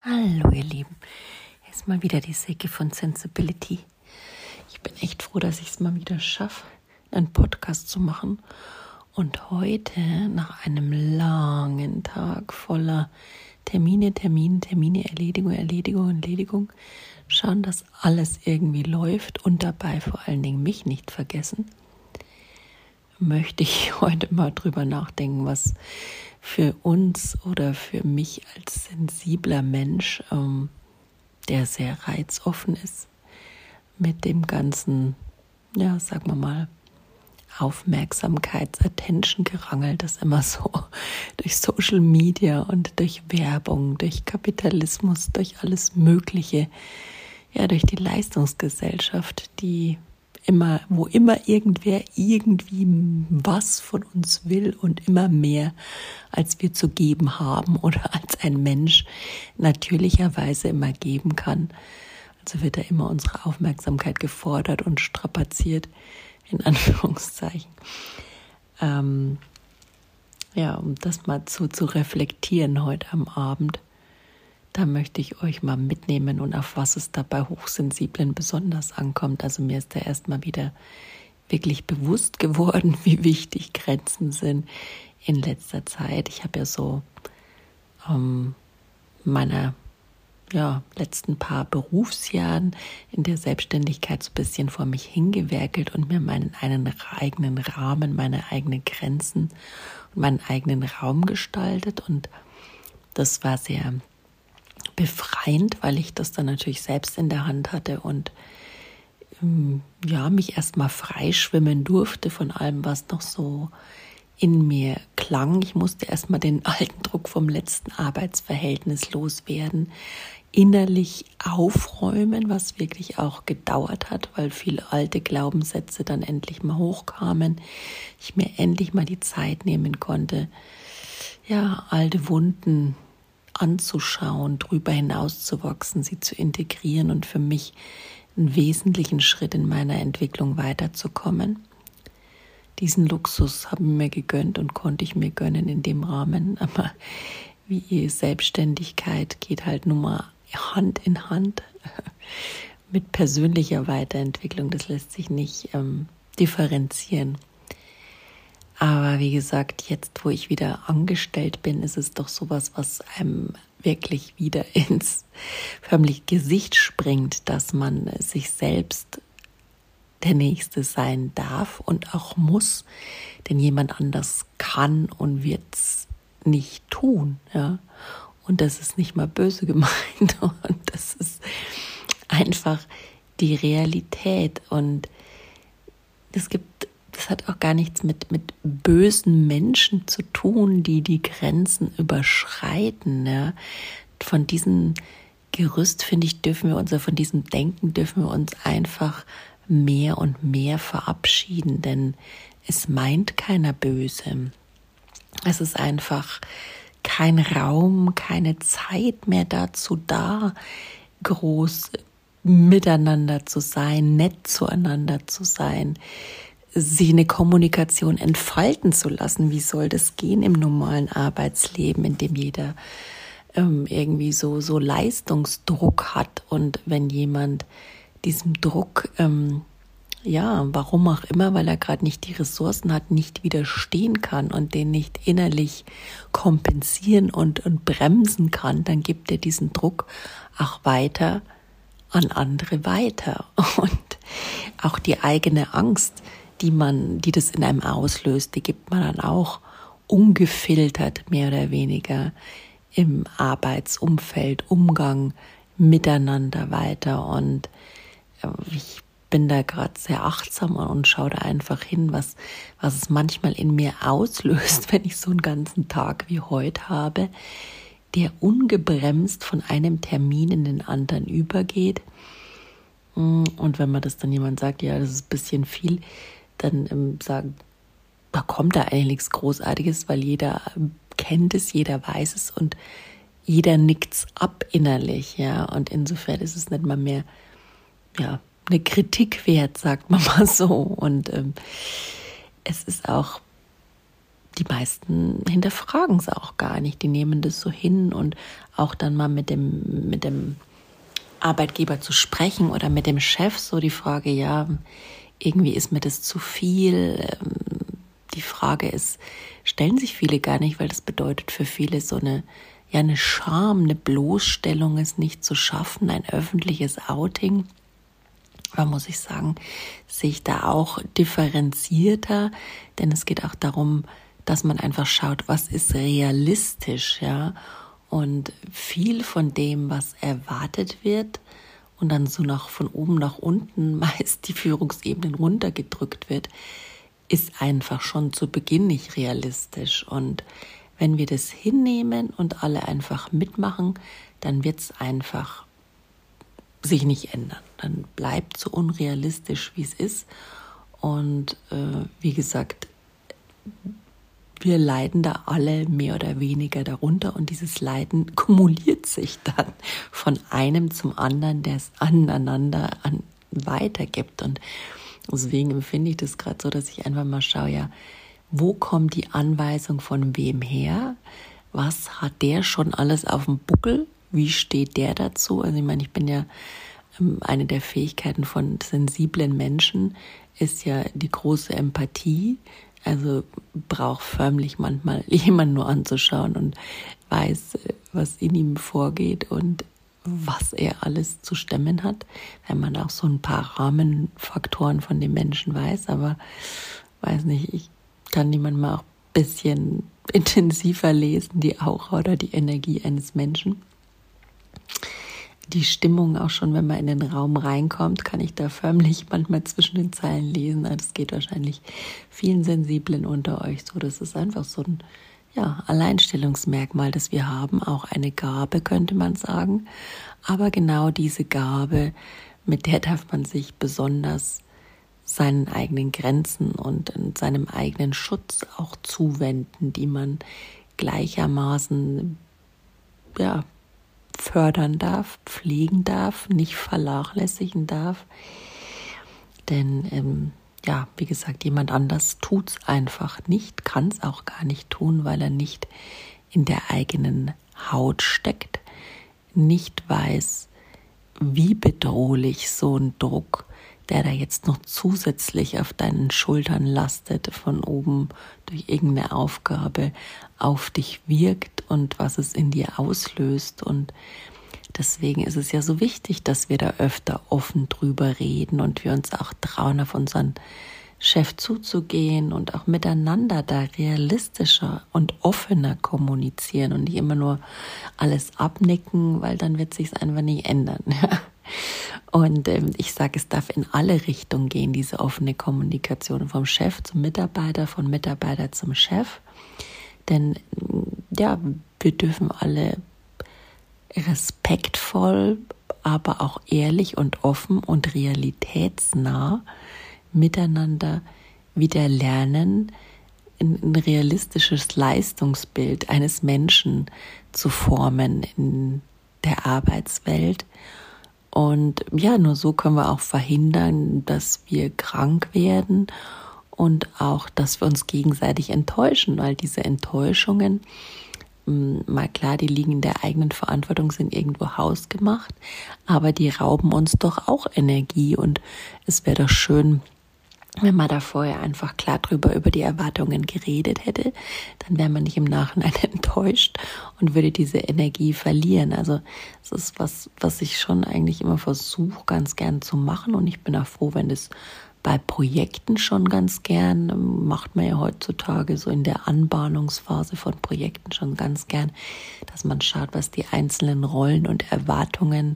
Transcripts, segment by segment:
Hallo ihr Lieben, ist mal wieder die Säcke von Sensibility. Ich bin echt froh, dass ich es mal wieder schaffe, einen Podcast zu machen. Und heute, nach einem langen Tag voller Termine, Termine, Termine, Erledigung, Erledigung, Erledigung, schauen, dass alles irgendwie läuft und dabei vor allen Dingen mich nicht vergessen, möchte ich heute mal drüber nachdenken, was für uns oder für mich als sensibler Mensch, ähm, der sehr reizoffen ist, mit dem ganzen, ja, sagen wir mal, Aufmerksamkeits-, Attention-Gerangel, das immer so durch Social Media und durch Werbung, durch Kapitalismus, durch alles Mögliche, ja, durch die Leistungsgesellschaft, die immer, wo immer irgendwer irgendwie was von uns will und immer mehr, als wir zu geben haben oder als ein Mensch natürlicherweise immer geben kann. Also wird da immer unsere Aufmerksamkeit gefordert und strapaziert, in Anführungszeichen. Ähm, ja, um das mal zu, zu reflektieren heute am Abend. Da möchte ich euch mal mitnehmen und auf was es da bei Hochsensiblen besonders ankommt. Also mir ist da erstmal wieder wirklich bewusst geworden, wie wichtig Grenzen sind in letzter Zeit. Ich habe ja so ähm, meiner ja, letzten paar Berufsjahren in der Selbstständigkeit so ein bisschen vor mich hingewerkelt und mir meinen einen eigenen Rahmen, meine eigenen Grenzen und meinen eigenen Raum gestaltet. Und das war sehr befreiend, weil ich das dann natürlich selbst in der Hand hatte und ähm, ja, mich erstmal freischwimmen durfte von allem, was noch so in mir klang. Ich musste erstmal den alten Druck vom letzten Arbeitsverhältnis loswerden, innerlich aufräumen, was wirklich auch gedauert hat, weil viele alte Glaubenssätze dann endlich mal hochkamen. Ich mir endlich mal die Zeit nehmen konnte, ja, alte Wunden anzuschauen, drüber hinaus zu wachsen, sie zu integrieren und für mich einen wesentlichen Schritt in meiner Entwicklung weiterzukommen. Diesen Luxus haben mir gegönnt und konnte ich mir gönnen in dem Rahmen. Aber wie Selbstständigkeit geht halt nun mal Hand in Hand mit persönlicher Weiterentwicklung. Das lässt sich nicht ähm, differenzieren. Aber wie gesagt, jetzt, wo ich wieder angestellt bin, ist es doch sowas, was einem wirklich wieder ins förmlich Gesicht springt, dass man sich selbst der Nächste sein darf und auch muss, denn jemand anders kann und wird es nicht tun, ja. Und das ist nicht mal böse gemeint und das ist einfach die Realität und es gibt das hat auch gar nichts mit, mit bösen Menschen zu tun, die die Grenzen überschreiten. Ja. Von diesem Gerüst, finde ich, dürfen wir uns, von diesem Denken dürfen wir uns einfach mehr und mehr verabschieden, denn es meint keiner böse. Es ist einfach kein Raum, keine Zeit mehr dazu da, groß miteinander zu sein, nett zueinander zu sein, sich eine Kommunikation entfalten zu lassen. Wie soll das gehen im normalen Arbeitsleben, in dem jeder ähm, irgendwie so, so Leistungsdruck hat und wenn jemand diesem Druck, ähm, ja, warum auch immer, weil er gerade nicht die Ressourcen hat, nicht widerstehen kann und den nicht innerlich kompensieren und, und bremsen kann, dann gibt er diesen Druck auch weiter an andere weiter. Und auch die eigene Angst, die man, die das in einem auslöst, die gibt man dann auch ungefiltert mehr oder weniger im Arbeitsumfeld, Umgang miteinander weiter. Und äh, ich bin da gerade sehr achtsam und schaue da einfach hin, was, was es manchmal in mir auslöst, wenn ich so einen ganzen Tag wie heute habe, der ungebremst von einem Termin in den anderen übergeht. Und wenn man das dann jemand sagt, ja, das ist ein bisschen viel, dann ähm, sagen, da kommt da eigentlich nichts Großartiges, weil jeder ähm, kennt es, jeder weiß es und jeder nickt's ab innerlich, ja. Und insofern ist es nicht mal mehr, ja, eine Kritik wert, sagt man mal so. Und ähm, es ist auch die meisten hinterfragen es auch gar nicht. Die nehmen das so hin und auch dann mal mit dem, mit dem Arbeitgeber zu sprechen oder mit dem Chef so die Frage, ja, irgendwie ist mir das zu viel. Ähm, die Frage ist, stellen sich viele gar nicht, weil das bedeutet für viele so eine, ja, eine Scham, eine Bloßstellung, es nicht zu schaffen, ein öffentliches Outing. Aber muss ich sagen, sehe ich da auch differenzierter, denn es geht auch darum, dass man einfach schaut, was ist realistisch, ja. Und viel von dem, was erwartet wird und dann so nach von oben nach unten meist die Führungsebenen runtergedrückt wird, ist einfach schon zu Beginn nicht realistisch. Und wenn wir das hinnehmen und alle einfach mitmachen, dann wird es einfach sich nicht ändern. Dann bleibt so unrealistisch, wie es ist. Und äh, wie gesagt, wir leiden da alle mehr oder weniger darunter und dieses Leiden kumuliert sich dann von einem zum anderen, der es aneinander an, weitergibt. Und deswegen empfinde ich das gerade so, dass ich einfach mal schaue, ja, wo kommt die Anweisung von wem her? Was hat der schon alles auf dem Buckel? Wie steht der dazu? Also ich meine, ich bin ja ähm, eine der Fähigkeiten von sensiblen Menschen ist ja die große Empathie. Also braucht förmlich manchmal jemand nur anzuschauen und weiß, was in ihm vorgeht und was er alles zu stemmen hat, wenn man auch so ein paar Rahmenfaktoren von dem Menschen weiß. Aber weiß nicht, ich kann die manchmal auch ein bisschen intensiver lesen, die Aura oder die Energie eines Menschen die Stimmung auch schon, wenn man in den Raum reinkommt, kann ich da förmlich manchmal zwischen den Zeilen lesen. Das geht wahrscheinlich vielen Sensiblen unter euch so. Das ist einfach so ein ja, Alleinstellungsmerkmal, das wir haben. Auch eine Gabe, könnte man sagen. Aber genau diese Gabe, mit der darf man sich besonders seinen eigenen Grenzen und seinem eigenen Schutz auch zuwenden, die man gleichermaßen ja, fördern darf, pflegen darf, nicht vernachlässigen darf. Denn ähm, ja, wie gesagt, jemand anders tut es einfach nicht, kann es auch gar nicht tun, weil er nicht in der eigenen Haut steckt, nicht weiß, wie bedrohlich so ein Druck der da jetzt noch zusätzlich auf deinen Schultern lastet, von oben durch irgendeine Aufgabe auf dich wirkt und was es in dir auslöst. Und deswegen ist es ja so wichtig, dass wir da öfter offen drüber reden und wir uns auch trauen, auf unseren Chef zuzugehen und auch miteinander da realistischer und offener kommunizieren und nicht immer nur alles abnicken, weil dann wird sich einfach nicht ändern. Und ähm, ich sage, es darf in alle Richtungen gehen, diese offene Kommunikation vom Chef zum Mitarbeiter, von Mitarbeiter zum Chef. Denn ja, wir dürfen alle respektvoll, aber auch ehrlich und offen und realitätsnah miteinander wieder lernen, ein, realistisches Leistungsbild eines Menschen zu formen in der Arbeitswelt und ja, nur so können wir auch verhindern, dass wir krank werden und auch, dass wir uns gegenseitig enttäuschen, weil diese Enttäuschungen, hm, mal klar, die liegen in der eigenen Verantwortung, sind irgendwo hausgemacht, aber die rauben uns doch auch Energie und es wäre doch schön, wenn man da vorher einfach klar drüber über die Erwartungen geredet hätte, dann wäre man nicht im Nachhinein enttäuscht und würde diese Energie verlieren. Also es ist was, was ich schon eigentlich immer versuche, ganz gern zu machen und ich bin auch froh, wenn das bei Projekten schon ganz gern, macht man ja heutzutage so in der Anbahnungsphase von Projekten schon ganz gern, dass man schaut, was die einzelnen Rollen und Erwartungen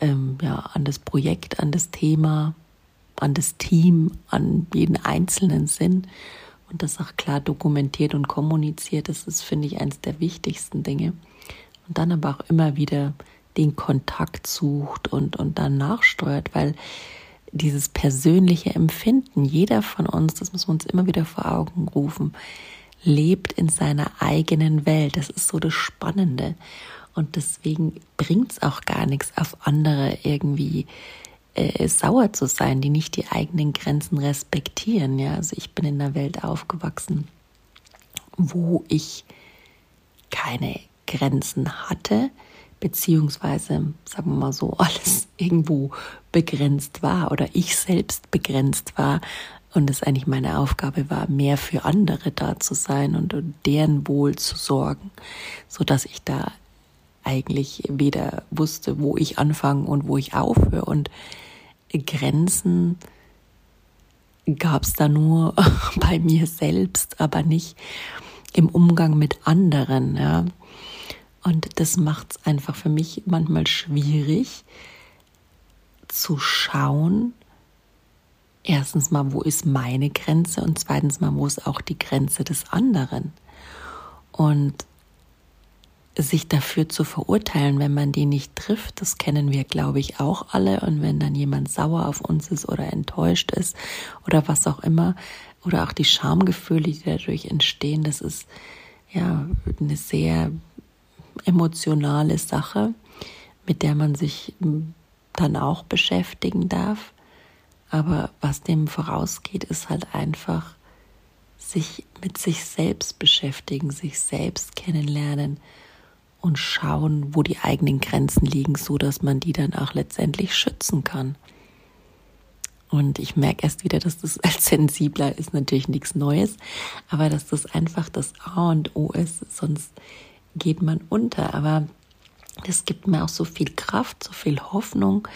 ähm, ja, an das Projekt, an das Thema, an das Team, an jeden Einzelnen sind und das auch klar dokumentiert und kommuniziert. Das ist, finde ich, eines der wichtigsten Dinge. Und dann aber auch immer wieder den Kontakt sucht und, und dann nachsteuert, weil dieses persönliche Empfinden, jeder von uns, das muss man uns immer wieder vor Augen rufen, lebt in seiner eigenen Welt. Das ist so das Spannende. Und deswegen bringt es auch gar nichts, auf andere irgendwie äh, sauer zu sein, die nicht die eigenen Grenzen respektieren. Ja, also ich bin in einer Welt aufgewachsen, wo ich keine Grenzen hatte, beziehungsweise, sagen wir mal so, alles irgendwo begrenzt war oder ich selbst begrenzt war und es eigentlich meine Aufgabe war, mehr für andere da zu sein und, deren Wohl zu sorgen, so dass ich da eigentlich weder wusste, wo ich anfange und wo ich aufhöre und Grenzen gab es da nur bei mir selbst, aber nicht im Umgang mit anderen. Ja. Und das macht es einfach für mich manchmal schwierig zu schauen, erstens mal, wo ist meine Grenze und zweitens mal, wo ist auch die Grenze des anderen. Und sich dafür zu verurteilen, wenn man die nicht trifft, das kennen wir, glaube ich, auch alle. Und wenn dann jemand sauer auf uns ist oder enttäuscht ist oder was auch immer, oder auch die Schamgefühle, die dadurch entstehen, das ist ja eine sehr emotionale Sache, mit der man sich dann auch beschäftigen darf. Aber was dem vorausgeht, ist halt einfach sich mit sich selbst beschäftigen, sich selbst kennenlernen, und schauen, wo die eigenen Grenzen liegen, so dass man die dann auch letztendlich schützen kann. Und ich merke erst wieder, dass das als sensibler ist natürlich nichts Neues, aber dass das einfach das A und O ist, sonst geht man unter. Aber das gibt mir auch so viel Kraft, so viel Hoffnung,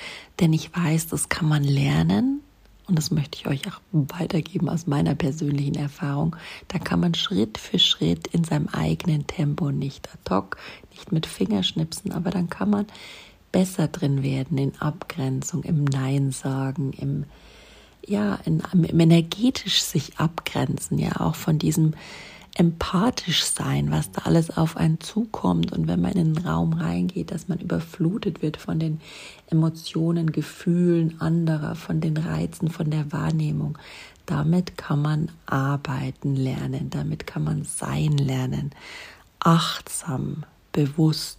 denn ich weiß, das kann man lernen und das möchte ich euch auch weitergeben aus meiner persönlichen Erfahrung, da kann man Schritt für Schritt in seinem eigenen Tempo, nicht ad hoc, nicht mit Fingerschnipsen, aber dann kann man besser drin werden in Abgrenzung, im Nein sagen, im ja, in, im energetisch sich abgrenzen, ja, auch von diesem empathisch sein, was da alles auf einen zukommt und wenn man in den Raum reingeht, dass man überflutet wird von den Emotionen, Gefühlen anderer, von den Reizen, von der Wahrnehmung. Damit kann man arbeiten lernen, damit kann man sein lernen, achtsam, bewusst,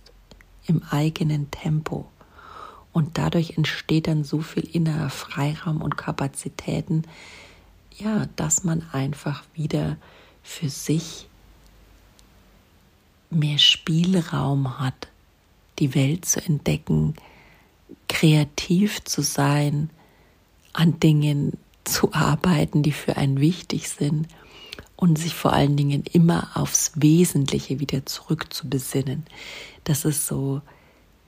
im eigenen Tempo. Und dadurch entsteht dann so viel innerer Freiraum und Kapazitäten, ja, dass man einfach wieder für sich mehr Spielraum hat, die Welt zu entdecken, kreativ zu sein, an Dingen zu arbeiten, die für einen wichtig sind und sich vor allen Dingen immer aufs Wesentliche wieder zurückzubesinnen. Das ist so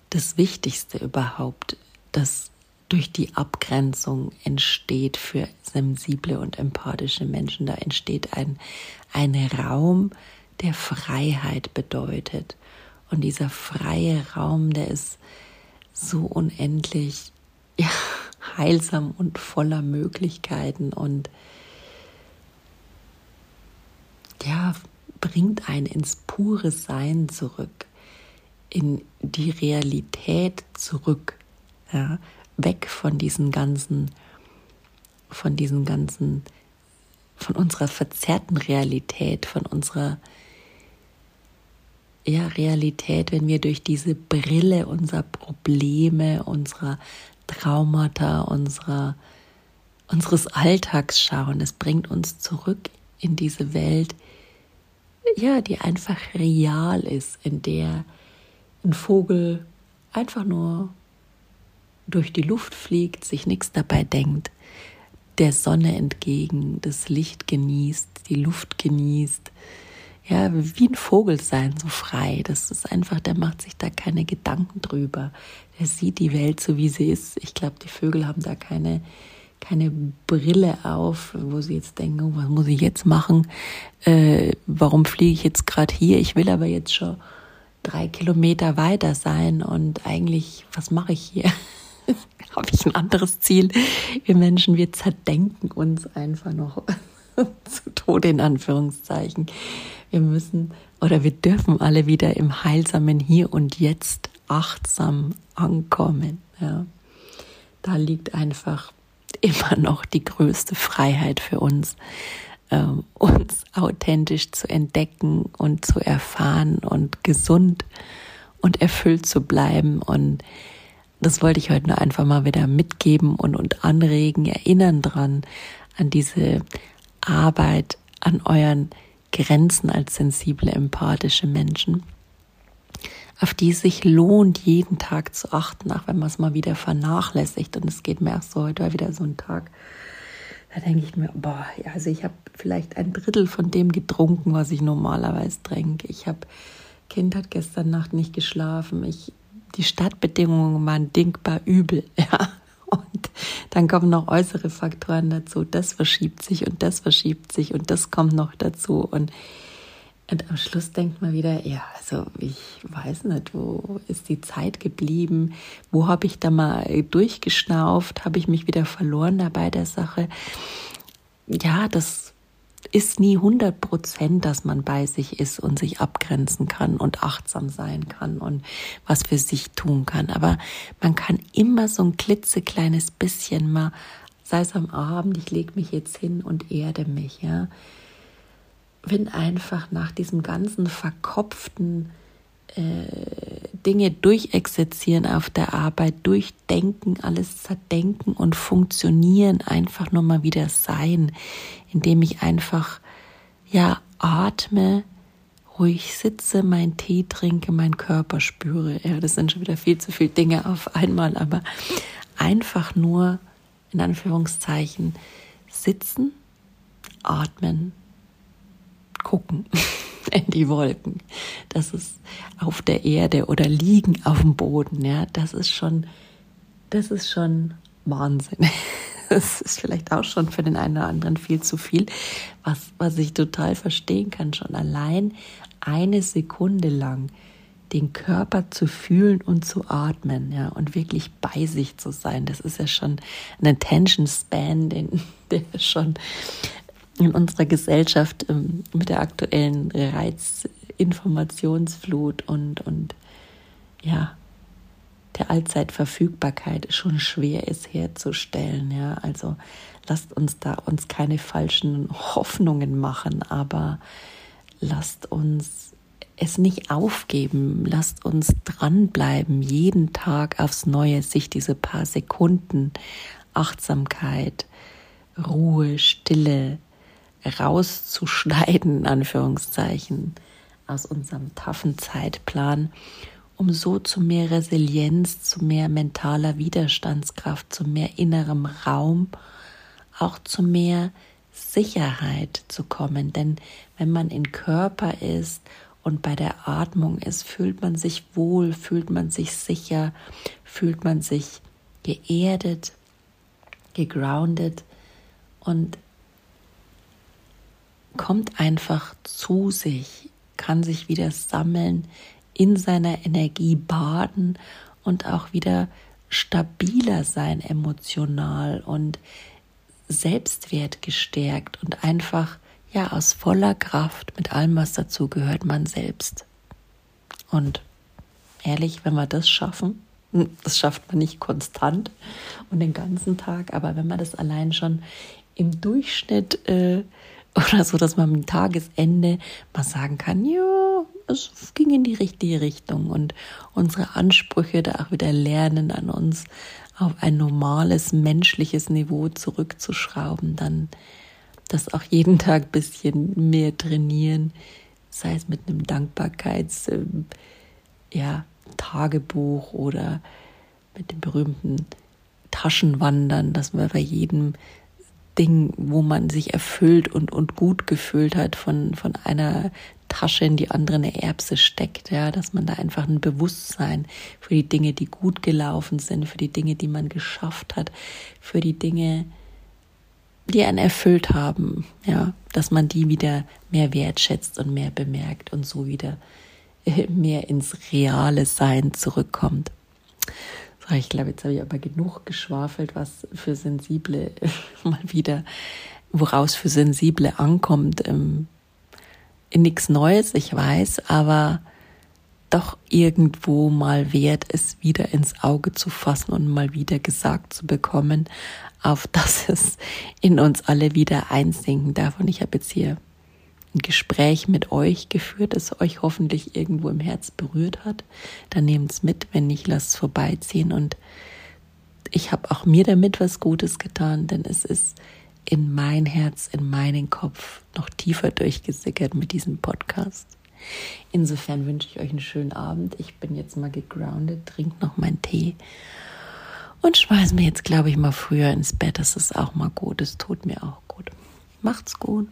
das Wichtigste überhaupt, das durch die Abgrenzung entsteht für sensible und empathische Menschen. Da entsteht ein, ein Raum, der Freiheit bedeutet. Und dieser freie Raum, der ist so unendlich ja, heilsam und voller Möglichkeiten und ja, bringt einen ins pure Sein zurück, in die Realität zurück, ja, weg von diesen ganzen, von diesen ganzen von unserer verzerrten Realität, von unserer ja, Realität, wenn wir durch diese Brille unserer Probleme, unserer Traumata, unserer, unseres Alltags schauen. Es bringt uns zurück in diese Welt, ja, die einfach real ist, in der ein Vogel einfach nur durch die Luft fliegt, sich nichts dabei denkt, der Sonne entgegen, das Licht genießt, die Luft genießt. Ja, wie ein Vogel sein, so frei. Das ist einfach, der macht sich da keine Gedanken drüber. Der sieht die Welt so, wie sie ist. Ich glaube, die Vögel haben da keine, keine Brille auf, wo sie jetzt denken, oh, was muss ich jetzt machen? Äh, warum fliege ich jetzt gerade hier? Ich will aber jetzt schon drei Kilometer weiter sein und eigentlich, was mache ich hier? habe ich ein anderes Ziel. Wir Menschen, wir zerdenken uns einfach noch zu Tode in Anführungszeichen. Wir müssen oder wir dürfen alle wieder im heilsamen Hier und Jetzt achtsam ankommen. Ja. Da liegt einfach immer noch die größte Freiheit für uns, äh, uns authentisch zu entdecken und zu erfahren und gesund und erfüllt zu bleiben und das wollte ich heute nur einfach mal wieder mitgeben und, und anregen, erinnern dran, an diese Arbeit, an euren Grenzen als sensible, empathische Menschen, auf die es sich lohnt, jeden Tag zu achten, auch wenn man es mal wieder vernachlässigt. Und es geht mir auch so, heute war wieder so ein Tag, da denke ich mir, boah, also ich habe vielleicht ein Drittel von dem getrunken, was ich normalerweise trinke. Ich habe, Kind hat gestern Nacht nicht geschlafen. Ich, die Stadtbedingungen waren denkbar übel, ja. Und dann kommen noch äußere Faktoren dazu. Das verschiebt sich und das verschiebt sich und das kommt noch dazu. Und, und am Schluss denkt man wieder, ja, also ich weiß nicht, wo ist die Zeit geblieben? Wo habe ich da mal durchgeschnauft? Habe ich mich wieder verloren dabei der Sache? Ja, das ist nie 100 Prozent, dass man bei sich ist und sich abgrenzen kann und achtsam sein kann und was für sich tun kann. Aber man kann immer so ein klitzekleines bisschen mal, sei es am Abend, ich lege mich jetzt hin und erde mich, ja. Wenn einfach nach diesem ganzen verkopften äh, Dinge durchexerzieren auf der Arbeit, durchdenken, alles zerdenken und funktionieren, einfach nur mal wieder sein, indem ich einfach, ja, atme, ruhig sitze, meinen Tee trinke, meinen Körper spüre. Ja, das sind schon wieder viel zu viele Dinge auf einmal, aber einfach nur, in Anführungszeichen, sitzen, atmen, gucken. in die Wolken. Das ist auf der Erde oder liegen auf dem Boden. Ja, das ist schon, das ist schon Wahnsinn. Das ist vielleicht auch schon für den einen oder anderen viel zu viel, was, was ich total verstehen kann. Schon allein eine Sekunde lang den Körper zu fühlen und zu atmen, ja, und wirklich bei sich zu sein. Das ist ja schon ein Attention Span, den, der schon in unserer Gesellschaft ähm, mit der aktuellen Reizinformationsflut und, und ja, der Allzeitverfügbarkeit schon schwer ist herzustellen. Ja, also lasst uns da uns keine falschen Hoffnungen machen, aber lasst uns es nicht aufgeben, lasst uns dranbleiben, jeden Tag aufs Neue sich diese paar Sekunden Achtsamkeit, Ruhe, Stille, rauszuschneiden, Anführungszeichen, aus unserem taffen Zeitplan, um so zu mehr Resilienz, zu mehr mentaler Widerstandskraft, zu mehr innerem Raum, auch zu mehr Sicherheit zu kommen. Denn wenn man in Körper ist und bei der Atmung ist, fühlt man sich wohl, fühlt man sich sicher, fühlt man sich geerdet, gegroundet und kommt einfach zu sich, kann sich wieder sammeln, in seiner Energie baden und auch wieder stabiler sein emotional und Selbstwert gestärkt und einfach ja aus voller Kraft mit allem, was dazu gehört, man selbst. Und ehrlich, wenn wir das schaffen, hm, das schafft man nicht konstant und den ganzen Tag, aber wenn man das allein schon im Durchschnitt äh, oder so, dass man am Tagesende mal sagen kann, ja, es ging in die richtige Richtung und unsere Ansprüche da auch wieder lernen an uns auf ein normales menschliches Niveau zurückzuschrauben, dann das auch jeden Tag ein bisschen mehr trainieren, sei es mit einem Dankbarkeits ähm, ja, Tagebuch oder mit dem berühmten Taschenwandern, dass wir bei jedem Ding, wo man sich erfüllt und, und gut gefühlt hat von, von einer Tasche in die andere eine Erbse steckt, ja, dass man da einfach ein Bewusstsein für die Dinge, die gut gelaufen sind, für die Dinge, die man geschafft hat, für die Dinge, die einen erfüllt haben, ja, dass man die wieder mehr wertschätzt und mehr bemerkt und so wieder mehr ins reale Sein zurückkommt. So, ich glaube, jetzt habe ich aber genug geschwafelt, was für Sensible mal wieder, woraus für Sensible ankommt. Ähm, nichts Neues, ich weiß, aber doch irgendwo mal wert, es wieder ins Auge zu fassen und mal wieder gesagt zu bekommen, auf dass es in uns alle wieder einsinken darf. Und ich habe jetzt hier ein Gespräch mit euch geführt, das euch hoffentlich irgendwo im Herz berührt hat. Dann nehmt es mit, wenn nicht, lasst es vorbeiziehen. Und ich habe auch mir damit was Gutes getan, denn es ist in mein Herz, in meinen Kopf noch tiefer durchgesickert mit diesem Podcast. Insofern wünsche ich euch einen schönen Abend. Ich bin jetzt mal gegroundet, trinke noch meinen Tee und schmeiße mir jetzt, glaube ich, mal früher ins Bett. Das ist auch mal gut. Es tut mir auch gut. Macht's gut.